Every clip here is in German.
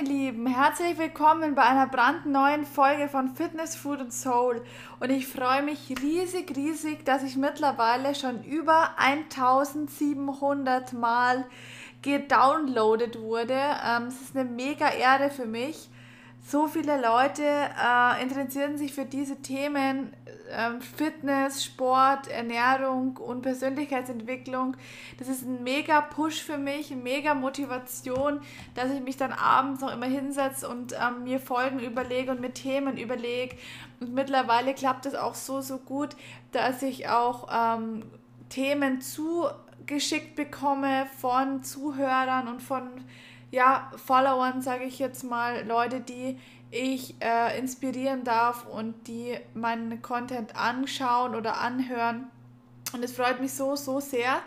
meine Lieben, herzlich willkommen bei einer brandneuen Folge von Fitness, Food und Soul. Und ich freue mich riesig, riesig, dass ich mittlerweile schon über 1700 Mal gedownloadet wurde. Ähm, es ist eine mega Ehre für mich. So viele Leute äh, interessieren sich für diese Themen ähm, Fitness, Sport, Ernährung und Persönlichkeitsentwicklung. Das ist ein mega Push für mich, eine mega Motivation, dass ich mich dann abends noch immer hinsetze und ähm, mir Folgen überlege und mir Themen überlege. Und mittlerweile klappt es auch so, so gut, dass ich auch ähm, Themen zugeschickt bekomme von Zuhörern und von ja, Followern, sage ich jetzt mal, Leute, die ich äh, inspirieren darf und die meinen Content anschauen oder anhören. Und es freut mich so, so sehr.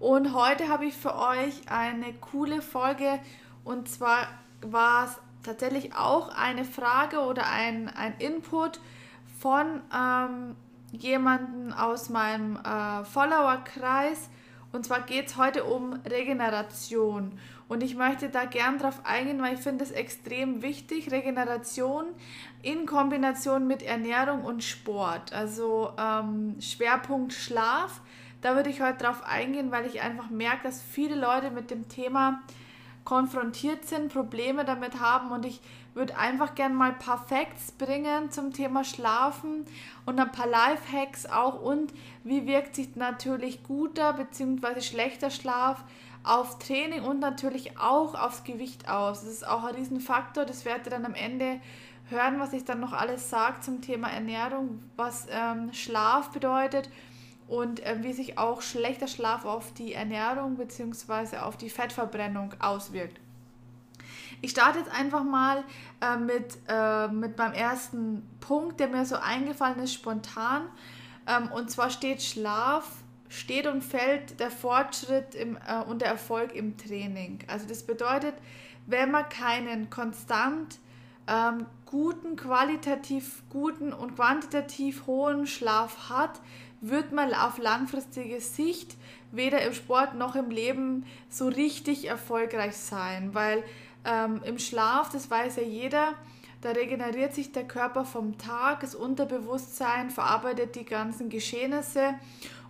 Und heute habe ich für euch eine coole Folge und zwar war es tatsächlich auch eine Frage oder ein, ein Input von ähm, jemandem aus meinem äh, Followerkreis. Und zwar geht es heute um Regeneration. Und ich möchte da gern drauf eingehen, weil ich finde es extrem wichtig. Regeneration in Kombination mit Ernährung und Sport. Also ähm, Schwerpunkt Schlaf. Da würde ich heute drauf eingehen, weil ich einfach merke, dass viele Leute mit dem Thema konfrontiert sind, Probleme damit haben und ich würde einfach gern mal ein paar Facts bringen zum Thema Schlafen und ein paar Life-Hacks auch und wie wirkt sich natürlich guter bzw. schlechter Schlaf auf Training und natürlich auch aufs Gewicht aus. Das ist auch ein Riesenfaktor. Das werdet ihr dann am Ende hören, was ich dann noch alles sage zum Thema Ernährung, was ähm, Schlaf bedeutet und äh, wie sich auch schlechter Schlaf auf die Ernährung bzw. auf die Fettverbrennung auswirkt. Ich starte jetzt einfach mal äh, mit, äh, mit meinem ersten Punkt, der mir so eingefallen ist, spontan. Ähm, und zwar steht Schlaf steht und fällt der Fortschritt im, äh, und der Erfolg im Training. Also das bedeutet, wenn man keinen konstant ähm, guten, qualitativ guten und quantitativ hohen Schlaf hat, wird man auf langfristige Sicht weder im Sport noch im Leben so richtig erfolgreich sein, weil ähm, im Schlaf, das weiß ja jeder, da regeneriert sich der Körper vom Tag, das Unterbewusstsein verarbeitet die ganzen Geschehnisse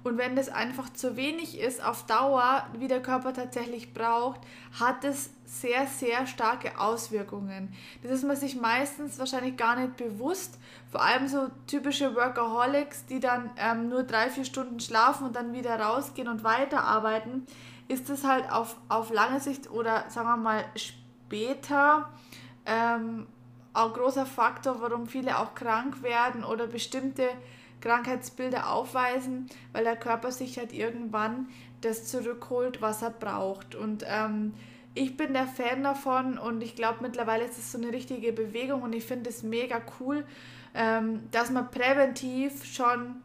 und wenn das einfach zu wenig ist auf Dauer, wie der Körper tatsächlich braucht, hat es sehr, sehr starke Auswirkungen. Das ist man sich meistens wahrscheinlich gar nicht bewusst. Vor allem so typische Workaholics, die dann ähm, nur drei, vier Stunden schlafen und dann wieder rausgehen und weiterarbeiten, ist das halt auf, auf lange Sicht oder sagen wir mal später ähm, ein großer Faktor, warum viele auch krank werden oder bestimmte Krankheitsbilder aufweisen, weil der Körper sich halt irgendwann das zurückholt, was er braucht. Und ähm, ich bin der Fan davon und ich glaube mittlerweile ist es so eine richtige Bewegung und ich finde es mega cool, ähm, dass man präventiv schon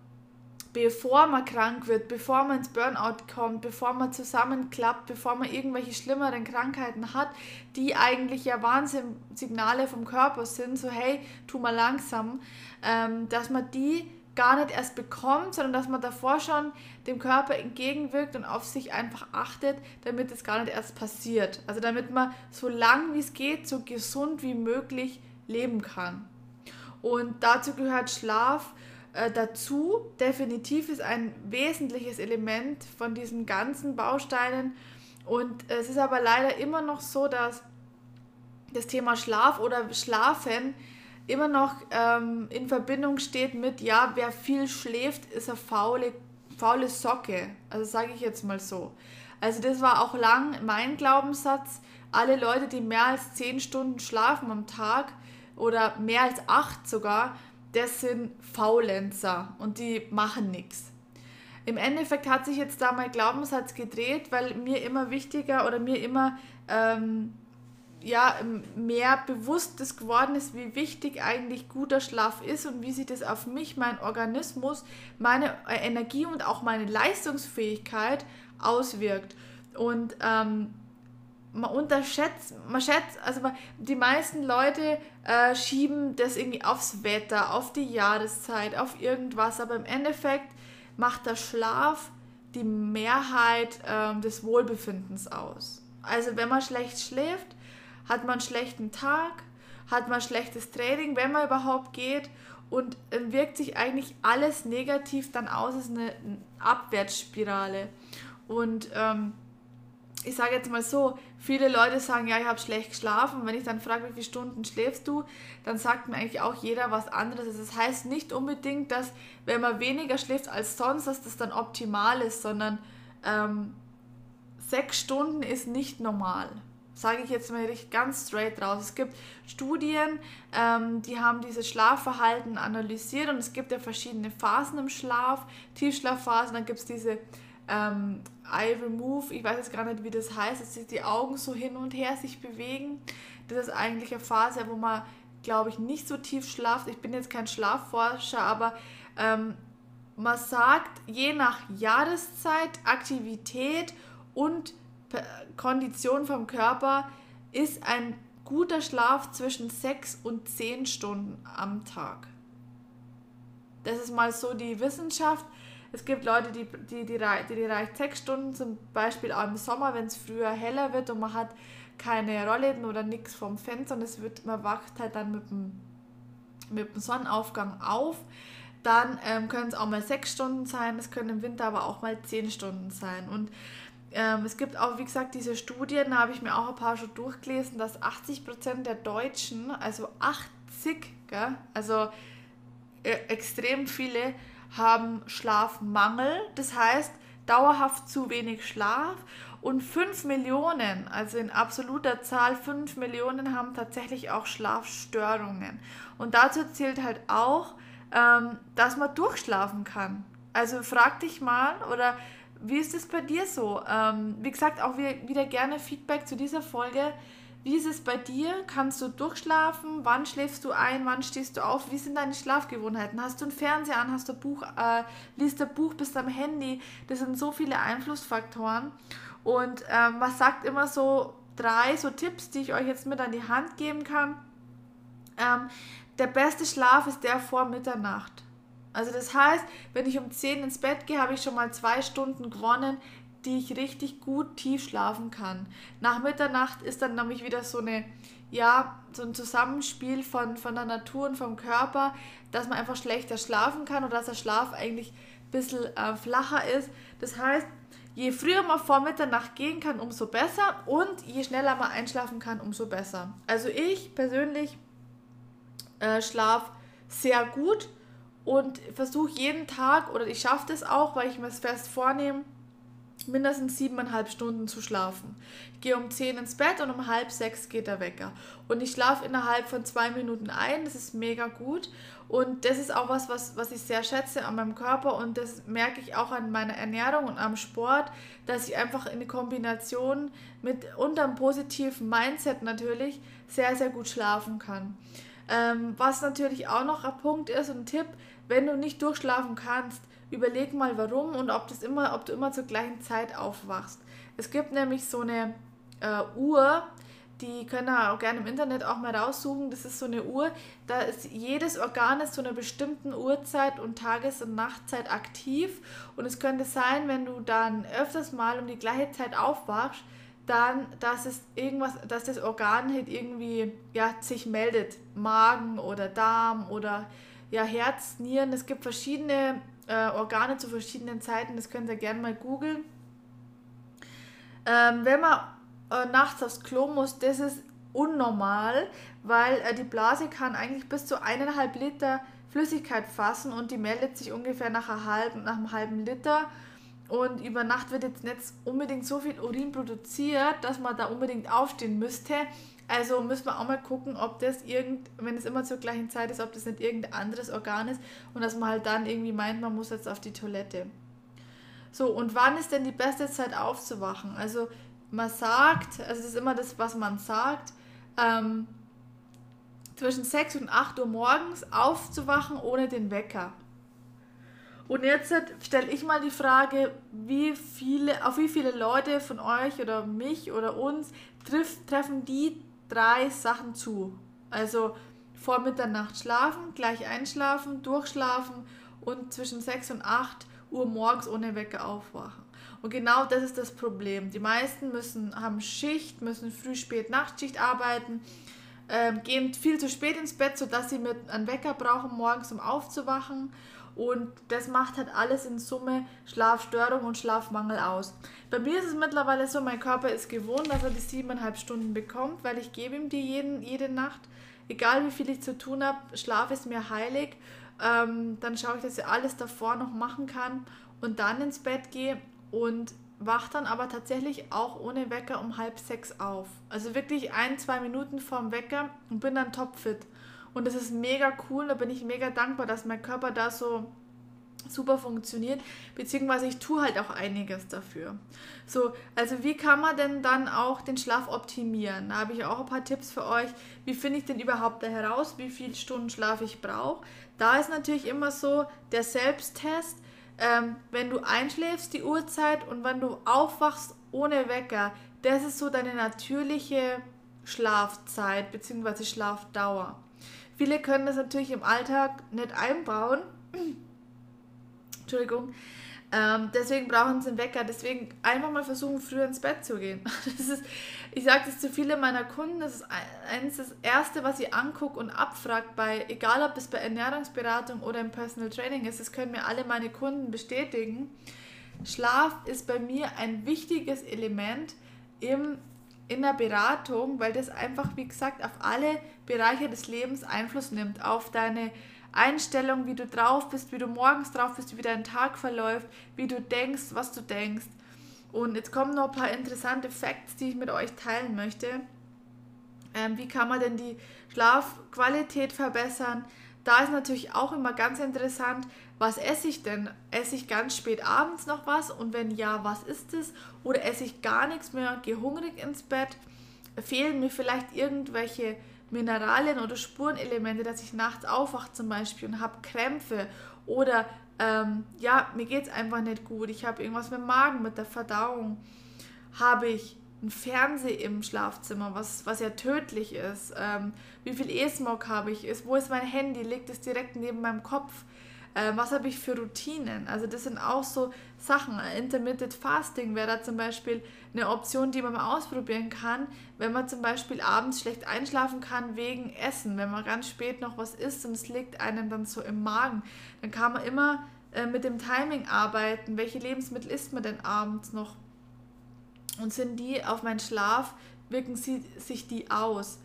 bevor man krank wird, bevor man ins Burnout kommt, bevor man zusammenklappt, bevor man irgendwelche schlimmeren Krankheiten hat, die eigentlich ja Warnsignale vom Körper sind, so hey, tu mal langsam, ähm, dass man die gar nicht erst bekommt, sondern dass man davor schon dem Körper entgegenwirkt und auf sich einfach achtet, damit es gar nicht erst passiert. Also damit man so lang wie es geht, so gesund wie möglich leben kann. Und dazu gehört Schlaf äh, dazu. Definitiv ist ein wesentliches Element von diesen ganzen Bausteinen. Und es ist aber leider immer noch so, dass das Thema Schlaf oder Schlafen immer noch ähm, in Verbindung steht mit, ja, wer viel schläft, ist eine faule, faule Socke. Also sage ich jetzt mal so. Also das war auch lang mein Glaubenssatz. Alle Leute, die mehr als 10 Stunden schlafen am Tag oder mehr als 8 sogar, das sind Faulenzer und die machen nichts. Im Endeffekt hat sich jetzt da mein Glaubenssatz gedreht, weil mir immer wichtiger oder mir immer ähm, ja, mehr bewusst geworden ist, wie wichtig eigentlich guter Schlaf ist und wie sich das auf mich, meinen Organismus, meine äh, Energie und auch meine Leistungsfähigkeit auswirkt. Und ähm, man unterschätzt, man schätzt, also man, die meisten Leute äh, schieben das irgendwie aufs Wetter, auf die Jahreszeit, auf irgendwas, aber im Endeffekt macht der Schlaf die Mehrheit äh, des Wohlbefindens aus. Also wenn man schlecht schläft, hat man einen schlechten Tag, hat man schlechtes Training, wenn man überhaupt geht und wirkt sich eigentlich alles negativ dann aus, ist eine Abwärtsspirale. Und ähm, ich sage jetzt mal so, viele Leute sagen, ja, ich habe schlecht geschlafen. wenn ich dann frage, wie viele Stunden schläfst du, dann sagt mir eigentlich auch jeder was anderes. Das heißt nicht unbedingt, dass wenn man weniger schläft als sonst, dass das dann optimal ist, sondern ähm, sechs Stunden ist nicht normal. Sage ich jetzt mal ganz straight raus. Es gibt Studien, ähm, die haben dieses Schlafverhalten analysiert und es gibt ja verschiedene Phasen im Schlaf, Tiefschlafphasen, dann gibt es diese ähm, Eye Remove, ich weiß jetzt gar nicht, wie das heißt, dass sich die Augen so hin und her sich bewegen. Das ist eigentlich eine Phase, wo man, glaube ich, nicht so tief schlaft. Ich bin jetzt kein Schlafforscher, aber ähm, man sagt, je nach Jahreszeit, Aktivität und Kondition vom Körper ist ein guter Schlaf zwischen 6 und 10 Stunden am Tag. Das ist mal so die Wissenschaft. Es gibt Leute, die, die, die, die, die reicht 6 Stunden, zum Beispiel auch im Sommer, wenn es früher heller wird und man hat keine Rollläden oder nichts vom Fenster und es wird, man wacht halt dann mit dem, mit dem Sonnenaufgang auf dann ähm, können es auch mal sechs Stunden sein, es können im Winter aber auch mal zehn Stunden sein. Und ähm, es gibt auch, wie gesagt, diese Studien, da habe ich mir auch ein paar schon durchgelesen, dass 80% der Deutschen, also 80, gell, also äh, extrem viele, haben Schlafmangel. Das heißt, dauerhaft zu wenig Schlaf. Und 5 Millionen, also in absoluter Zahl 5 Millionen, haben tatsächlich auch Schlafstörungen. Und dazu zählt halt auch, ähm, dass man durchschlafen kann. Also frag dich mal oder wie ist es bei dir so? Ähm, wie gesagt, auch wieder gerne Feedback zu dieser Folge. Wie ist es bei dir? Kannst du durchschlafen? Wann schläfst du ein? Wann stehst du auf? Wie sind deine Schlafgewohnheiten? Hast du einen Fernseher an? Hast du ein Buch? Äh, liest du Buch? Bist du am Handy? Das sind so viele Einflussfaktoren. Und ähm, was sagt immer so drei so Tipps, die ich euch jetzt mit an die Hand geben kann? Ähm, der beste Schlaf ist der vor Mitternacht. Also das heißt, wenn ich um 10 ins Bett gehe, habe ich schon mal zwei Stunden gewonnen, die ich richtig gut tief schlafen kann. Nach Mitternacht ist dann nämlich wieder so eine, ja, so ein Zusammenspiel von, von der Natur und vom Körper, dass man einfach schlechter schlafen kann oder dass der Schlaf eigentlich ein bisschen äh, flacher ist. Das heißt, je früher man vor Mitternacht gehen kann, umso besser und je schneller man einschlafen kann, umso besser. Also ich persönlich äh, schlafe sehr gut und versuche jeden Tag, oder ich schaffe das auch, weil ich mir es fest vornehme, mindestens siebeneinhalb Stunden zu schlafen. Ich gehe um zehn ins Bett und um halb sechs geht der Wecker. Und ich schlafe innerhalb von zwei Minuten ein, das ist mega gut. Und das ist auch was, was, was ich sehr schätze an meinem Körper und das merke ich auch an meiner Ernährung und am Sport, dass ich einfach in Kombination mit unter einem positiven Mindset natürlich sehr, sehr gut schlafen kann. Ähm, was natürlich auch noch ein Punkt ist und ein Tipp, wenn du nicht durchschlafen kannst, überleg mal warum und ob, das immer, ob du immer zur gleichen Zeit aufwachst. Es gibt nämlich so eine äh, Uhr, die können auch gerne im Internet auch mal raussuchen. Das ist so eine Uhr, da ist jedes Organ ist zu einer bestimmten Uhrzeit und Tages- und Nachtzeit aktiv. Und es könnte sein, wenn du dann öfters mal um die gleiche Zeit aufwachst, dann, dass es irgendwas, dass das Organ halt irgendwie ja, sich meldet. Magen oder Darm oder ja, Herz, Nieren. Es gibt verschiedene äh, Organe zu verschiedenen Zeiten. Das könnt ihr gerne mal googeln. Ähm, wenn man äh, nachts aufs Klo muss, das ist unnormal, weil äh, die Blase kann eigentlich bis zu eineinhalb Liter Flüssigkeit fassen und die meldet sich ungefähr nach, halben, nach einem halben Liter. Und über Nacht wird jetzt nicht unbedingt so viel Urin produziert, dass man da unbedingt aufstehen müsste. Also müssen wir auch mal gucken, ob das irgend, wenn es immer zur gleichen Zeit ist, ob das nicht irgendein anderes Organ ist und dass man halt dann irgendwie meint, man muss jetzt auf die Toilette. So, und wann ist denn die beste Zeit aufzuwachen? Also man sagt, also das ist immer das, was man sagt, ähm, zwischen 6 und 8 Uhr morgens aufzuwachen ohne den Wecker. Und jetzt stelle ich mal die Frage, wie viele, auf wie viele Leute von euch oder mich oder uns trifft, treffen die drei Sachen zu. Also vor Mitternacht schlafen, gleich einschlafen, durchschlafen und zwischen 6 und 8 Uhr morgens ohne Wecker aufwachen. Und genau das ist das Problem. Die meisten müssen, haben Schicht, müssen früh, spät, Nachtschicht arbeiten, ähm, gehen viel zu spät ins Bett, sodass sie mit einem Wecker brauchen morgens, um aufzuwachen. Und das macht halt alles in Summe Schlafstörung und Schlafmangel aus. Bei mir ist es mittlerweile so, mein Körper ist gewohnt, dass er die siebeneinhalb Stunden bekommt, weil ich gebe ihm die jeden, jede Nacht. Egal wie viel ich zu tun habe, Schlaf ist mir heilig. Ähm, dann schaue ich, dass ich alles davor noch machen kann und dann ins Bett gehe und wach dann aber tatsächlich auch ohne Wecker um halb sechs auf. Also wirklich ein, zwei Minuten vorm Wecker und bin dann topfit. Und das ist mega cool, da bin ich mega dankbar, dass mein Körper da so super funktioniert, beziehungsweise ich tue halt auch einiges dafür. So, also wie kann man denn dann auch den Schlaf optimieren? Da habe ich auch ein paar Tipps für euch. Wie finde ich denn überhaupt da heraus, wie viele Stunden Schlaf ich brauche? Da ist natürlich immer so der Selbsttest. Ähm, wenn du einschläfst, die Uhrzeit und wenn du aufwachst ohne Wecker, das ist so deine natürliche Schlafzeit bzw. Schlafdauer. Viele können das natürlich im Alltag nicht einbauen. Entschuldigung. Ähm, deswegen brauchen sie einen Wecker. Deswegen einfach mal versuchen, früher ins Bett zu gehen. Das ist, ich sage das zu vielen meiner Kunden, das ist eines das Erste, was ich angucke und abfragt, bei, egal ob es bei Ernährungsberatung oder im Personal Training ist, das können mir alle meine Kunden bestätigen. Schlaf ist bei mir ein wichtiges Element im, in der Beratung, weil das einfach, wie gesagt, auf alle Bereiche des Lebens Einfluss nimmt, auf deine Einstellung, wie du drauf bist, wie du morgens drauf bist, wie dein Tag verläuft, wie du denkst, was du denkst. Und jetzt kommen noch ein paar interessante Facts, die ich mit euch teilen möchte. Ähm, wie kann man denn die Schlafqualität verbessern? Da ist natürlich auch immer ganz interessant, was esse ich denn? Esse ich ganz spät abends noch was? Und wenn ja, was ist es? Oder esse ich gar nichts mehr, gehe hungrig ins Bett? Fehlen mir vielleicht irgendwelche Mineralien oder Spurenelemente, dass ich nachts aufwache zum Beispiel und habe Krämpfe oder ähm, ja, mir geht es einfach nicht gut, ich habe irgendwas mit dem Magen, mit der Verdauung, habe ich ein Fernseher im Schlafzimmer, was, was ja tödlich ist, ähm, wie viel E-Smog habe ich, ist, wo ist mein Handy, liegt es direkt neben meinem Kopf, äh, was habe ich für Routinen? Also das sind auch so Sachen. Intermittent Fasting wäre da zum Beispiel eine Option, die man mal ausprobieren kann, wenn man zum Beispiel abends schlecht einschlafen kann wegen Essen, wenn man ganz spät noch was isst und es liegt einem dann so im Magen, dann kann man immer äh, mit dem Timing arbeiten. Welche Lebensmittel isst man denn abends noch? Und sind die auf meinen Schlaf, wirken sie, sich die aus?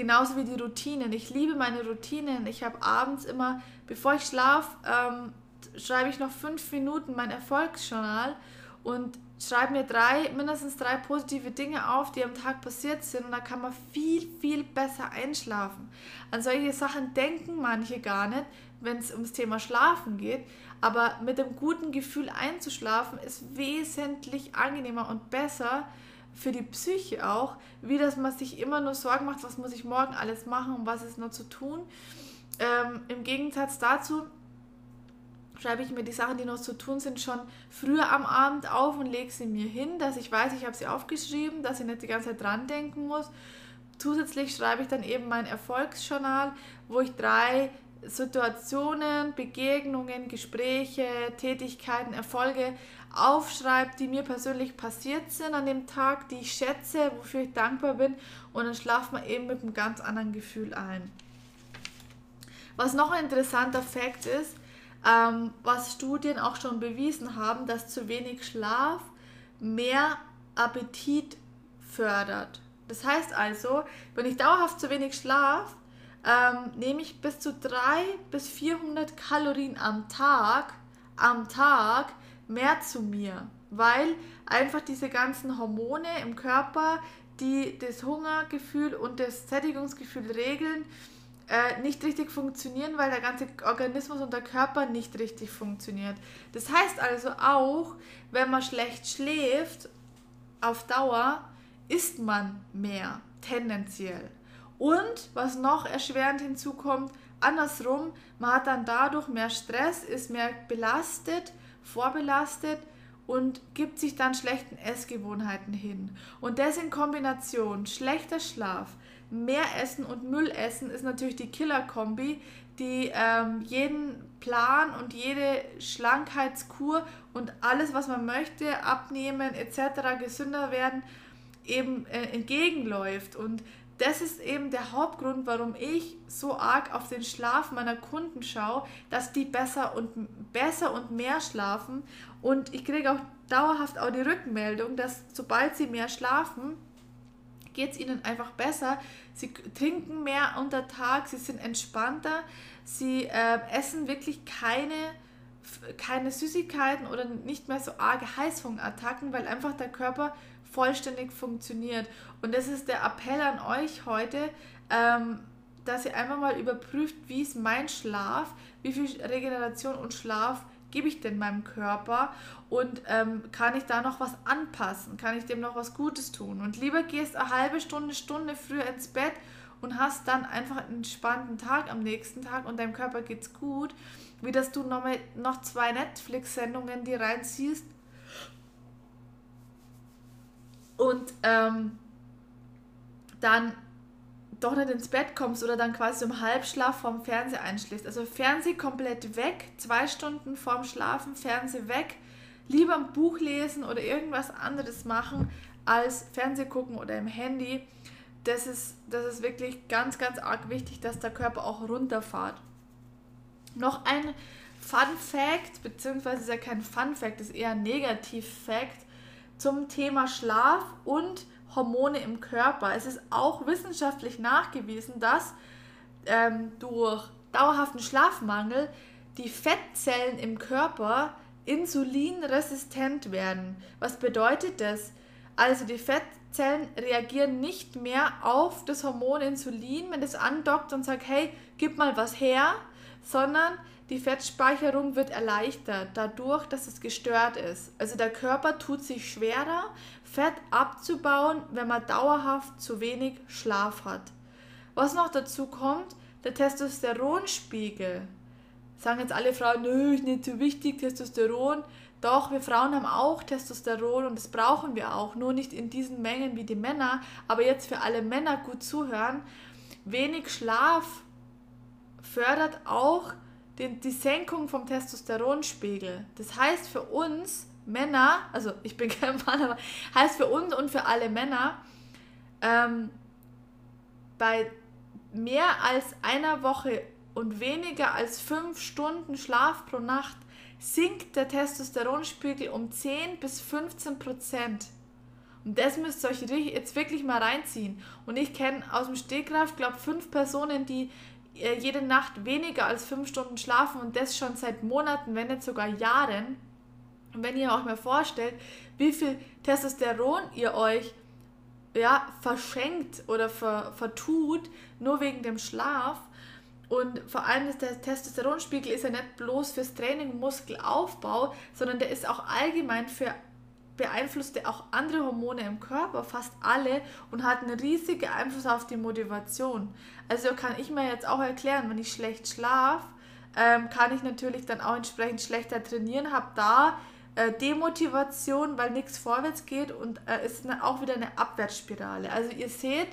Genauso wie die Routinen. Ich liebe meine Routinen. Ich habe abends immer, bevor ich schlafe, ähm, schreibe ich noch fünf Minuten mein Erfolgsjournal und schreibe mir drei, mindestens drei positive Dinge auf, die am Tag passiert sind und da kann man viel, viel besser einschlafen. An solche Sachen denken manche gar nicht, wenn es ums Thema Schlafen geht, aber mit dem guten Gefühl einzuschlafen ist wesentlich angenehmer und besser, für die Psyche auch, wie dass man sich immer nur Sorgen macht, was muss ich morgen alles machen und was ist noch zu tun. Ähm, Im Gegensatz dazu schreibe ich mir die Sachen, die noch zu tun sind, schon früher am Abend auf und lege sie mir hin, dass ich weiß, ich habe sie aufgeschrieben, dass ich nicht die ganze Zeit dran denken muss. Zusätzlich schreibe ich dann eben mein Erfolgsjournal, wo ich drei Situationen, Begegnungen, Gespräche, Tätigkeiten, Erfolge aufschreibe, die mir persönlich passiert sind an dem Tag, die ich schätze, wofür ich dankbar bin und dann schlaft man eben mit einem ganz anderen Gefühl ein. Was noch ein interessanter Fakt ist, ähm, was Studien auch schon bewiesen haben, dass zu wenig Schlaf mehr Appetit fördert. Das heißt also, wenn ich dauerhaft zu wenig schlafe, ähm, nehme ich bis zu 300 bis 400 Kalorien am Tag, am Tag mehr zu mir, weil einfach diese ganzen Hormone im Körper, die das Hungergefühl und das Sättigungsgefühl regeln, äh, nicht richtig funktionieren, weil der ganze Organismus und der Körper nicht richtig funktioniert. Das heißt also auch, wenn man schlecht schläft, auf Dauer isst man mehr, tendenziell. Und was noch erschwerend hinzukommt, andersrum, man hat dann dadurch mehr Stress, ist mehr belastet, vorbelastet und gibt sich dann schlechten Essgewohnheiten hin. Und das in Kombination, schlechter Schlaf, mehr Essen und Müll essen ist natürlich die Killer-Kombi, die ähm, jeden Plan und jede Schlankheitskur und alles, was man möchte, abnehmen etc., gesünder werden, eben äh, entgegenläuft. Und das ist eben der Hauptgrund, warum ich so arg auf den Schlaf meiner Kunden schaue, dass die besser und besser und mehr schlafen. Und ich kriege auch dauerhaft auch die Rückmeldung, dass sobald sie mehr schlafen, geht es ihnen einfach besser. Sie trinken mehr unter Tag, sie sind entspannter, sie äh, essen wirklich keine, keine Süßigkeiten oder nicht mehr so arge Heißhungerattacken, weil einfach der Körper vollständig funktioniert. Und das ist der Appell an euch heute, ähm, dass ihr einfach mal überprüft, wie ist mein Schlaf, wie viel Regeneration und Schlaf gebe ich denn meinem Körper und ähm, kann ich da noch was anpassen, kann ich dem noch was Gutes tun. Und lieber gehst eine halbe Stunde, Stunde früher ins Bett und hast dann einfach einen entspannten Tag am nächsten Tag und deinem Körper geht's gut, wie dass du noch, mal, noch zwei Netflix-Sendungen dir reinziehst und ähm, dann doch nicht ins Bett kommst oder dann quasi im Halbschlaf vorm Fernseher einschläfst. Also Fernseh komplett weg, zwei Stunden vorm Schlafen, Fernseh weg, lieber ein Buch lesen oder irgendwas anderes machen als Fernseh gucken oder im Handy. Das ist, das ist wirklich ganz, ganz arg wichtig, dass der Körper auch runterfahrt. Noch ein Fun Fact, beziehungsweise ist ja kein Fun Fact, ist eher ein Negativ Fact zum Thema Schlaf und Hormone im Körper. Es ist auch wissenschaftlich nachgewiesen, dass ähm, durch dauerhaften Schlafmangel die Fettzellen im Körper insulinresistent werden. Was bedeutet das? Also die Fettzellen reagieren nicht mehr auf das Hormon Insulin, wenn es andockt und sagt, hey, gib mal was her, sondern die Fettspeicherung wird erleichtert dadurch, dass es gestört ist. Also der Körper tut sich schwerer, Fett abzubauen, wenn man dauerhaft zu wenig Schlaf hat. Was noch dazu kommt, der Testosteronspiegel. Sagen jetzt alle Frauen, nö, ist nicht so wichtig, Testosteron. Doch, wir Frauen haben auch Testosteron und das brauchen wir auch, nur nicht in diesen Mengen wie die Männer. Aber jetzt für alle Männer gut zuhören, wenig Schlaf fördert auch den, die Senkung vom Testosteronspiegel. Das heißt für uns Männer, also ich bin kein Mann, aber heißt für uns und für alle Männer, ähm, bei mehr als einer Woche und weniger als fünf Stunden Schlaf pro Nacht sinkt der Testosteronspiegel um 10 bis 15 Prozent. Und das müsst ihr euch jetzt wirklich mal reinziehen. Und ich kenne aus dem Stegreif, glaube fünf Personen, die jede Nacht weniger als fünf Stunden schlafen und das schon seit Monaten, wenn nicht sogar Jahren. Und wenn ihr euch mal vorstellt, wie viel Testosteron ihr euch ja, verschenkt oder ver, vertut, nur wegen dem Schlaf. Und vor allem der Testosteronspiegel ist ja nicht bloß fürs Training Muskelaufbau, sondern der ist auch allgemein für beeinflusst er auch andere Hormone im Körper, fast alle, und hat einen riesigen Einfluss auf die Motivation. Also kann ich mir jetzt auch erklären, wenn ich schlecht schlafe, ähm, kann ich natürlich dann auch entsprechend schlechter trainieren, habe da äh, Demotivation, weil nichts vorwärts geht und äh, ist dann auch wieder eine Abwärtsspirale. Also ihr seht,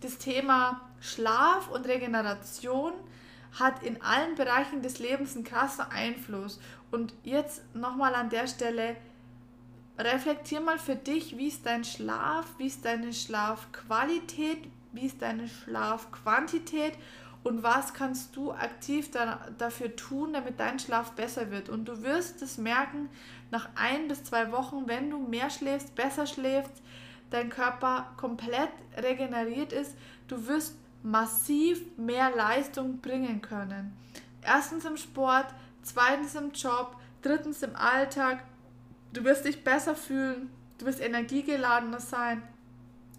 das Thema Schlaf und Regeneration hat in allen Bereichen des Lebens einen krassen Einfluss. Und jetzt nochmal an der Stelle, reflektier mal für dich, wie ist dein Schlaf, wie ist deine Schlafqualität, wie ist deine Schlafquantität und was kannst du aktiv da, dafür tun, damit dein Schlaf besser wird. Und du wirst es merken, nach ein bis zwei Wochen, wenn du mehr schläfst, besser schläfst, dein Körper komplett regeneriert ist, du wirst massiv mehr Leistung bringen können. Erstens im Sport, zweitens im Job, drittens im Alltag Du wirst dich besser fühlen, du wirst energiegeladener sein,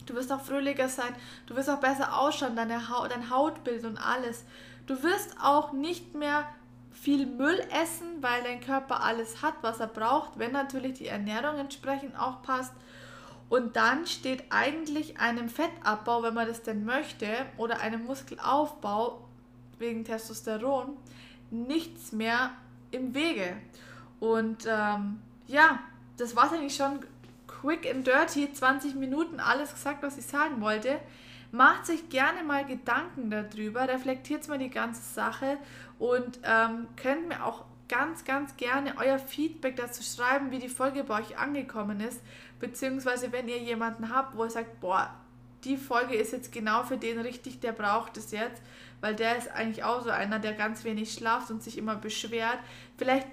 du wirst auch fröhlicher sein, du wirst auch besser ausschauen, deine Haut, dein Hautbild und alles. Du wirst auch nicht mehr viel Müll essen, weil dein Körper alles hat, was er braucht, wenn natürlich die Ernährung entsprechend auch passt. Und dann steht eigentlich einem Fettabbau, wenn man das denn möchte, oder einem Muskelaufbau wegen Testosteron nichts mehr im Wege. Und ähm, ja, das war eigentlich schon quick and dirty, 20 Minuten alles gesagt, was ich sagen wollte. macht sich gerne mal Gedanken darüber, reflektiert mal die ganze Sache und ähm, könnt mir auch ganz, ganz gerne euer Feedback dazu schreiben, wie die Folge bei euch angekommen ist, beziehungsweise wenn ihr jemanden habt, wo ihr sagt, boah, die Folge ist jetzt genau für den richtig, der braucht es jetzt, weil der ist eigentlich auch so einer, der ganz wenig schlaft und sich immer beschwert. Vielleicht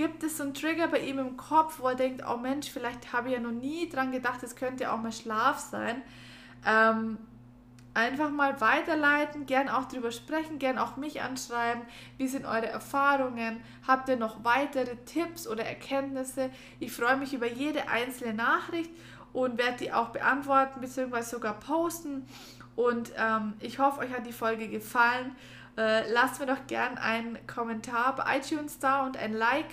gibt es so einen Trigger bei ihm im Kopf, wo er denkt, oh Mensch, vielleicht habe ich ja noch nie dran gedacht, es könnte auch mal Schlaf sein. Ähm, einfach mal weiterleiten, gern auch drüber sprechen, gern auch mich anschreiben. Wie sind eure Erfahrungen? Habt ihr noch weitere Tipps oder Erkenntnisse? Ich freue mich über jede einzelne Nachricht und werde die auch beantworten bzw. sogar posten. Und ähm, ich hoffe, euch hat die Folge gefallen. Äh, lasst mir doch gern einen Kommentar bei iTunes da und ein Like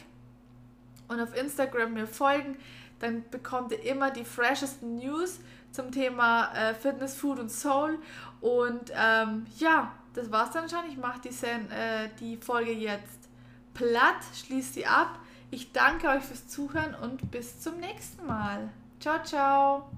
und auf Instagram mir folgen. Dann bekommt ihr immer die freshesten News zum Thema äh, Fitness, Food und Soul. Und ähm, ja, das war's dann schon. Ich mache die, äh, die Folge jetzt platt, schließe sie ab. Ich danke euch fürs Zuhören und bis zum nächsten Mal. Ciao, ciao.